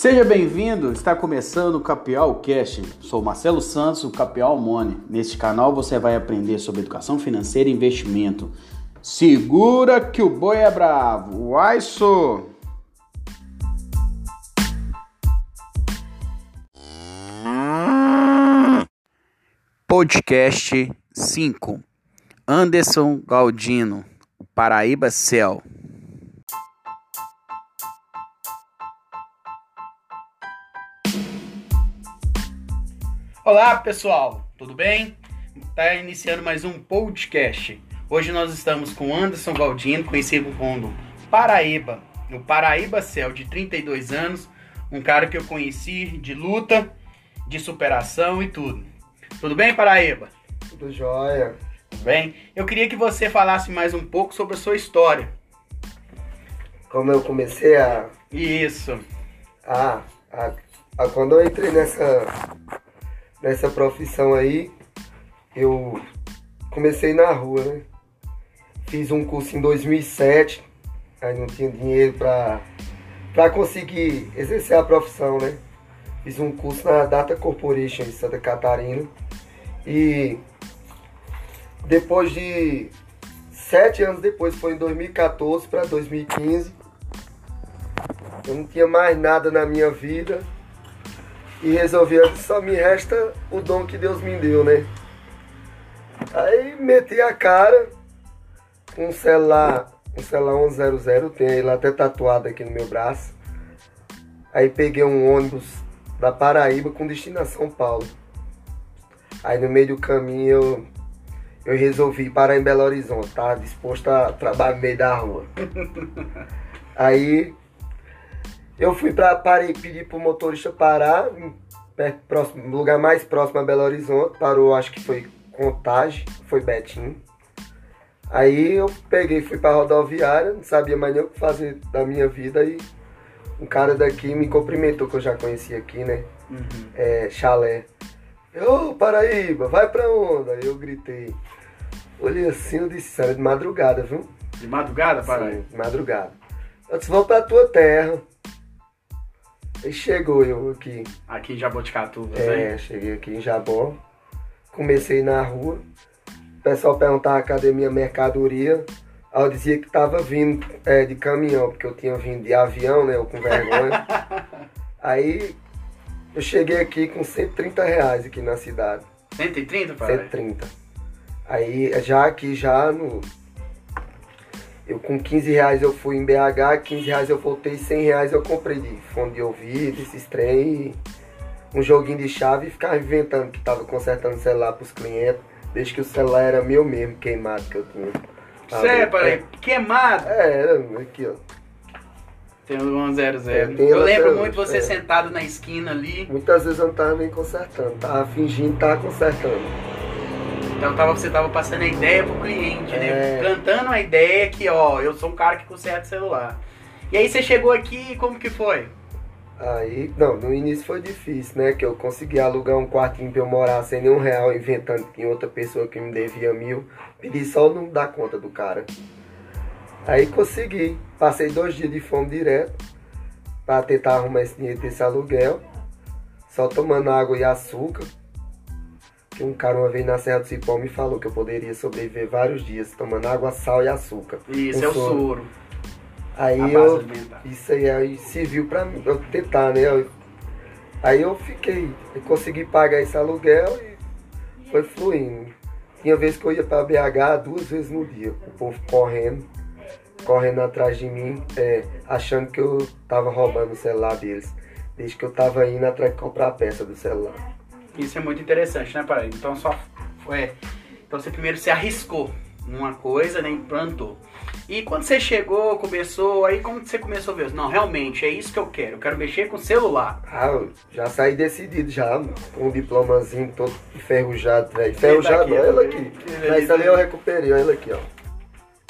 Seja bem-vindo, está começando o Capial Cash. Sou Marcelo Santos, o Capial Money. Neste canal você vai aprender sobre educação financeira e investimento. Segura que o boi é bravo. Uai, sou! Podcast 5 Anderson Galdino, Paraíba Céu. Olá pessoal, tudo bem? Está iniciando mais um podcast. Hoje nós estamos com Anderson Galdino, conhecido como Paraíba, o Paraíba Céu, de 32 anos, um cara que eu conheci de luta, de superação e tudo. Tudo bem, Paraíba? Tudo jóia. Tudo bem? Eu queria que você falasse mais um pouco sobre a sua história. Como eu comecei a. Isso. Ah, a, a, quando eu entrei nessa, nessa profissão aí, eu comecei na rua, né? Fiz um curso em 2007, aí não tinha dinheiro pra, pra conseguir exercer a profissão, né? Fiz um curso na Data Corporation em Santa Catarina e depois de sete anos depois, foi em 2014 para 2015, eu não tinha mais nada na minha vida e resolvi, só me resta o dom que Deus me deu, né? Aí meti a cara com um celular, um celular 100, tem ele até tatuado aqui no meu braço. Aí peguei um ônibus da Paraíba com destino a São Paulo. Aí no meio do caminho eu, eu resolvi parar em Belo Horizonte, tá? Disposto a trabalhar no meio da rua. Aí eu fui pra parei, pedi pro motorista parar, perto, próximo, lugar mais próximo a Belo Horizonte, parou, acho que foi Contagem, foi Betinho. Aí eu peguei, fui pra rodoviária, não sabia mais nem o que fazer da minha vida e um cara daqui me cumprimentou, que eu já conhecia aqui, né? Uhum. É, chalé. Ô, Paraíba, vai pra onde? Aí eu gritei. Olhei assim, eu disse, era de madrugada, viu? De madrugada, Paraíba? Sim, de madrugada. Eu disse, vou pra tua terra. Aí chegou eu aqui. Aqui em Jaboticatuba, É, cheguei aqui em Jabó. Comecei na rua. O pessoal perguntava cadê minha mercadoria. Aí eu dizia que tava vindo é, de caminhão, porque eu tinha vindo de avião, né? Eu com vergonha. Aí eu cheguei aqui com 130 reais aqui na cidade. 130, pai? 130. Aí já aqui já no. Eu com 15 reais eu fui em BH, 15 reais eu voltei, 100 reais eu comprei de fone de ouvido, esses trem, um joguinho de chave e ficava inventando que tava consertando o celular pros clientes, desde que o celular era meu mesmo, queimado que eu tinha. Sério, peraí, queimado? É, era aqui, ó. Tem um 100. É, eu lembro muito você é. sentado na esquina ali. Muitas vezes eu não tava nem consertando, tava fingindo estar consertando. Então tava, você tava passando a ideia pro cliente, né? é. né? Cantando a ideia que, ó, eu sou um cara que conserta celular. E aí você chegou aqui, como que foi? Aí, não, no início foi difícil, né? Que eu consegui alugar um quartinho pra eu morar sem nenhum real, inventando que tinha outra pessoa que me devia mil. Pedi só não dar conta do cara. Aí consegui. Passei dois dias de fome direto para tentar arrumar esse dinheiro desse aluguel. Só tomando água e açúcar. Um cara uma vez na Serra do Cipó me falou que eu poderia sobreviver vários dias tomando água, sal e açúcar. Isso, é o soro. Aí eu. Isso aí, aí serviu pra mim, eu tentar, né? Eu, aí eu fiquei, eu consegui pagar esse aluguel e foi fluindo. Tinha vezes que eu ia pra BH duas vezes no dia, o povo correndo correndo atrás de mim, é, achando que eu tava roubando o celular deles. Desde que eu tava indo atrás de comprar a peça do celular. Isso é muito interessante, né, Paraíba? Então só foi. Então você primeiro se arriscou numa coisa, né? Implantou. E quando você chegou, começou, aí como você começou a ver? Não, realmente, é isso que eu quero. Eu quero mexer com celular. Ah, eu já saí decidido já, com um diplomazinho todo enferrujado, velho. Enferrujado, olha ela aqui. Mas ali eu recuperei, olha ela aqui, ó.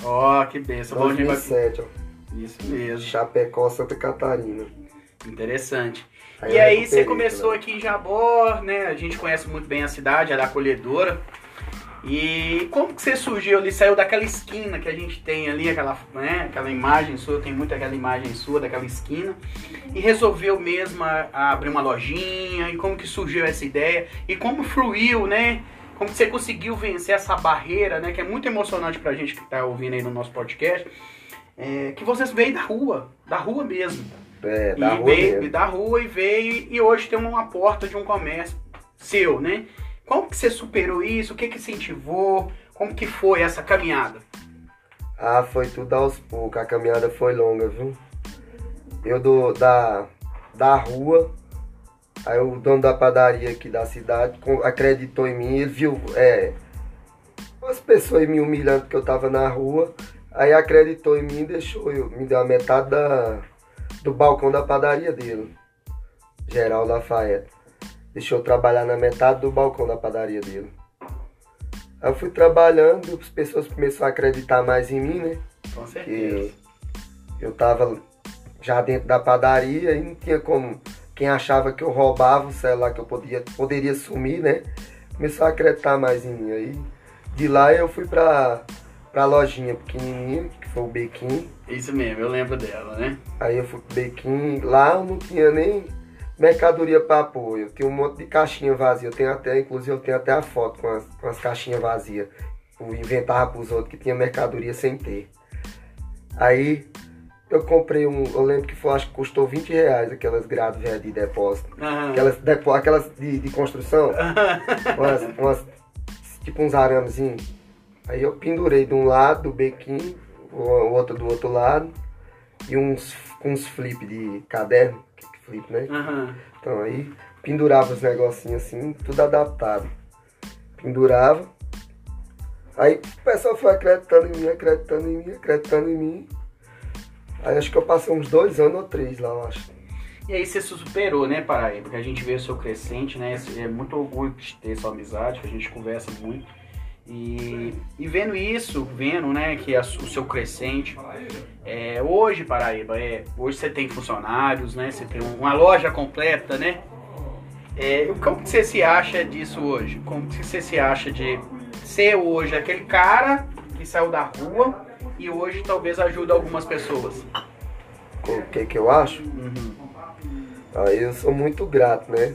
Ó, oh, que benção. 2007, ó. Isso mesmo. Chapecó, Santa Catarina. Interessante. Aí e aí você começou aqui em Jabó, né? A gente conhece muito bem a cidade, ela é acolhedora. E como que você surgiu ali, saiu daquela esquina que a gente tem ali, aquela, né, aquela imagem sua, tem muito aquela imagem sua daquela esquina, e resolveu mesmo a, a abrir uma lojinha, e como que surgiu essa ideia, e como fluiu, né? Como que você conseguiu vencer essa barreira, né? Que é muito emocionante pra gente que tá ouvindo aí no nosso podcast. É, que vocês veio da rua, da rua mesmo. É, da e rua veio mesmo. da rua e veio e hoje tem uma porta de um comércio seu, né? Como que você superou isso? O que que incentivou? Como que foi essa caminhada? Ah, foi tudo aos poucos, a caminhada foi longa, viu? Eu do, da, da rua, aí o dono da padaria aqui da cidade acreditou em mim, ele viu é, as pessoas me humilhando porque eu tava na rua, aí acreditou em mim e deixou eu, me deu a metade da, do balcão da padaria dele, Geral Lafayette. Deixou eu trabalhar na metade do balcão da padaria dele. Aí eu fui trabalhando, as pessoas começaram a acreditar mais em mim, né? Com certeza. que eu tava já dentro da padaria e não tinha como. Quem achava que eu roubava o celular que eu podia, poderia sumir, né? Começou a acreditar mais em mim. Aí de lá eu fui pra, pra lojinha pequenininha, que foi o Bequim. Isso mesmo, eu lembro dela, né? Aí eu fui pro Bequim. Lá eu não tinha nem mercadoria para apoio. Eu tinha um monte de caixinha vazia. Eu tenho até, inclusive, eu tenho até a foto com as, com as caixinhas vazias. Eu inventava pros outros que tinha mercadoria sem ter. Aí eu comprei um. Eu lembro que foi, acho que custou 20 reais aquelas grades velhas de depósito. Aquelas, depo, aquelas de, de construção. umas, umas- tipo uns aramezinhos. Aí eu pendurei de um lado do bequinho, o o outro do outro lado, e uns, uns flip de caderno, flip, né? Aham. Então aí pendurava os negocinhos assim, tudo adaptado. Pendurava. Aí o pessoal foi acreditando em mim, acreditando em mim, acreditando em mim. Aí acho que eu passei uns dois anos ou três lá, eu acho. E aí você se superou, né, Paraíba? Porque a gente vê o seu crescente, né? É muito orgulho de ter sua amizade, que a gente conversa muito. E, e vendo isso, vendo, né, que a o seu crescente. É, hoje, Paraíba, é, hoje você tem funcionários, né? Você tem uma loja completa, né? É, como que você se acha disso hoje? Como que você se acha de ser hoje aquele cara que saiu da rua e hoje talvez ajuda algumas pessoas? O que que eu acho? Uhum. Aí eu sou muito grato, né?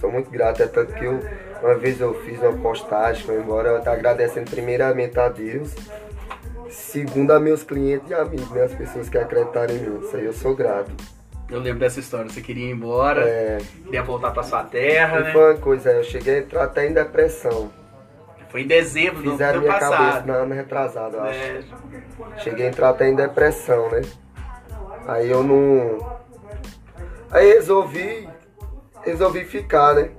Sou muito grato, é tanto que eu, uma vez eu fiz uma postagem, foi embora, eu tô agradecendo primeiramente a Deus, segundo a meus clientes e amigos, né? As pessoas que acreditaram em mim. Isso aí eu sou grato. Eu lembro dessa história. Você queria ir embora, É, queria voltar pra sua terra, e né? foi uma coisa, eu cheguei a entrar até em depressão. Foi em dezembro do Fizeram ano minha cabeça passado. na ano retrasado, eu acho. É, Cheguei a entrar até em depressão, né? Aí eu não. Aí resolvi. Resolvi ficar, né?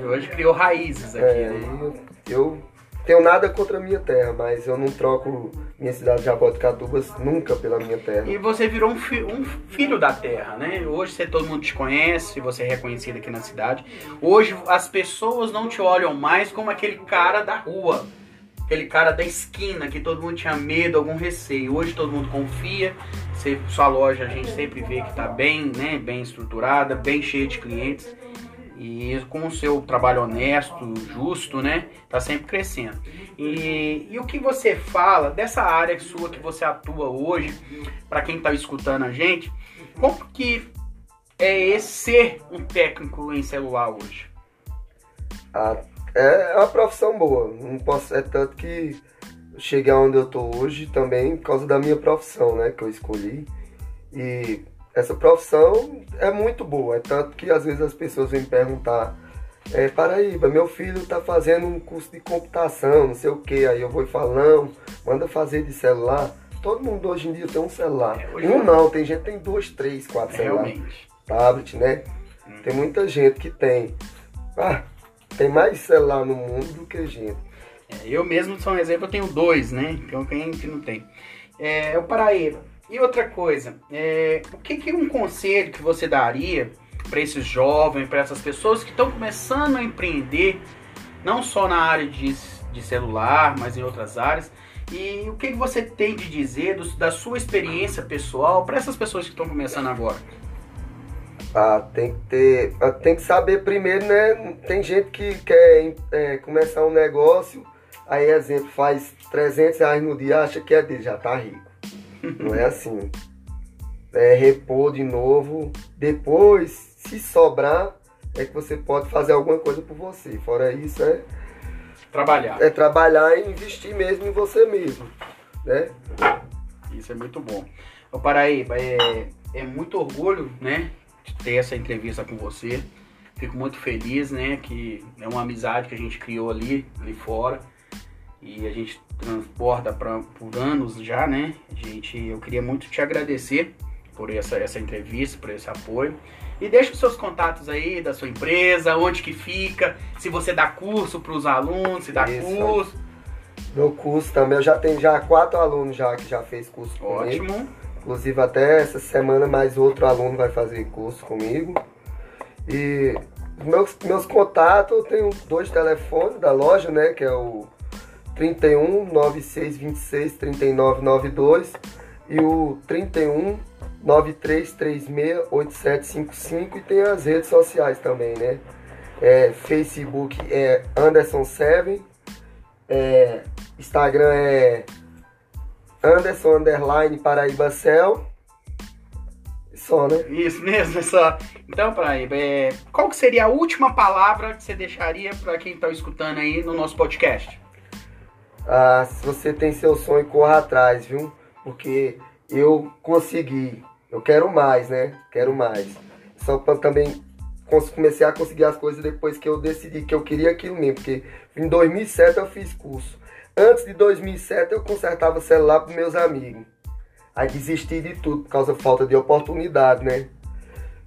e hoje criou raízes aqui, É, né? eu, tenho nada contra a minha terra, mas eu não troco minha cidade de Jaboticatubas nunca pela minha terra. E você virou um, fi- um filho da terra, né? Hoje você, todo mundo te conhece, você é reconhecido aqui na cidade. Hoje as pessoas não te olham mais como aquele cara da rua, aquele cara da esquina que todo mundo tinha medo, algum receio. Hoje todo mundo confia. Você, sua loja a gente sempre vê que está bem, né? Bem estruturada, bem cheia de clientes. E com o seu trabalho honesto, justo, né? Tá sempre crescendo. E, e o que você fala dessa área sua que você atua hoje, para quem tá escutando a gente, como que é esse ser um técnico em celular hoje? Ah, é uma profissão boa. Não posso, é tanto que cheguei onde eu tô hoje também por causa da minha profissão, né? Que eu escolhi. E essa profissão é muito boa. É tanto que às vezes as pessoas vêm me perguntar. É, Paraíba, meu filho tá fazendo um curso de computação, não sei o que. Aí eu vou e falo, não, manda fazer de celular. Todo mundo hoje em dia tem um celular. É, um não, tem gente que tem dois, três, quatro celulares. Realmente. Tablet, né? Hum. Tem muita gente que tem. Ah, tem mais celular no mundo do que gente. É, eu mesmo sou um exemplo, eu tenho dois, né? Então quem que não tem? É, o Paraíba. E outra coisa, é, o que, que um conselho que você daria para esses jovens, para essas pessoas que estão começando a empreender, não só na área de, de celular, mas em outras áreas? E o que, que você tem de dizer do- da sua experiência pessoal para essas pessoas que estão começando agora? Ah, tem que ter. ah, Tem que saber primeiro, né? Tem gente que quer é, começar um negócio, Aí, exemplo, faz 300 reais no dia, acha que é dele, já tá rico. Não é assim. É repor de novo. Depois, se sobrar, é que você pode fazer alguma coisa por você. Fora isso, é. Trabalhar. É trabalhar e investir mesmo em você mesmo. Né? Isso é muito bom. Ô Paraíba, é, é muito orgulho, né? De ter essa entrevista com você. Fico muito feliz, né? Que é uma amizade que a gente criou ali, ali fora. E a gente transborda pra, por anos já, né? Gente, eu queria muito te agradecer por essa, essa entrevista, por esse apoio. E deixa os seus contatos aí da sua empresa, onde que fica, se você dá curso para os alunos, se dá Isso. curso. Meu curso também, eu já tenho já quatro alunos já que já fez curso Ótimo. comigo. Inclusive até essa semana mais outro aluno vai fazer curso comigo. E meus, meus contatos, eu tenho dois telefones da loja, né? Que é o 31 96 26 39 92 e o 31 9336 8755 e tem as redes sociais também, né? É, Facebook é Anderson7, é, Instagram é Anderson Underline Paraíba Cell. Só, né? Isso mesmo, é só. Então, Paraíba, é, qual que seria a última palavra que você deixaria para quem está escutando aí no nosso podcast? Ah, se você tem seu sonho, corra atrás, viu? Porque eu consegui. Eu quero mais, né? Quero mais. Só para também comecei a conseguir as coisas depois que eu decidi que eu queria aquilo mesmo. Porque em 2007 eu fiz curso. Antes de 2007 eu consertava celular para meus amigos. Aí desisti de tudo por causa da falta de oportunidade, né?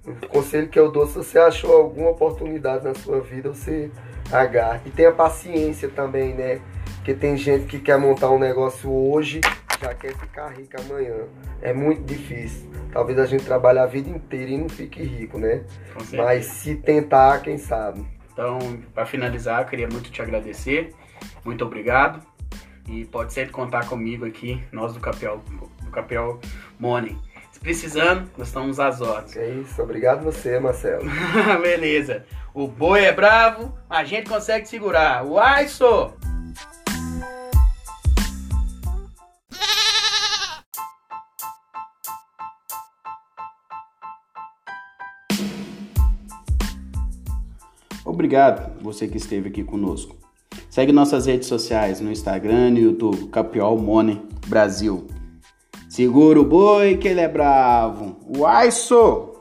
O conselho que eu dou, se você achou alguma oportunidade na sua vida, você agarre. E tenha paciência também, né? Porque tem gente que quer montar um negócio hoje, já quer ficar rico amanhã. É muito difícil. Talvez a gente trabalhe a vida inteira e não fique rico, né? Mas se tentar, quem sabe. Então, para finalizar, eu queria muito te agradecer. Muito obrigado. E pode sempre contar comigo aqui, nós do Capel, do Capel Money. Se precisando, nós estamos às ordens. É isso, obrigado você, Marcelo. Beleza. O boi é bravo, a gente consegue segurar. O Aiso! Obrigado você que esteve aqui conosco. Segue nossas redes sociais no Instagram e no YouTube, Capiol Money Brasil. Segura o boi que ele é bravo. Uai, sou!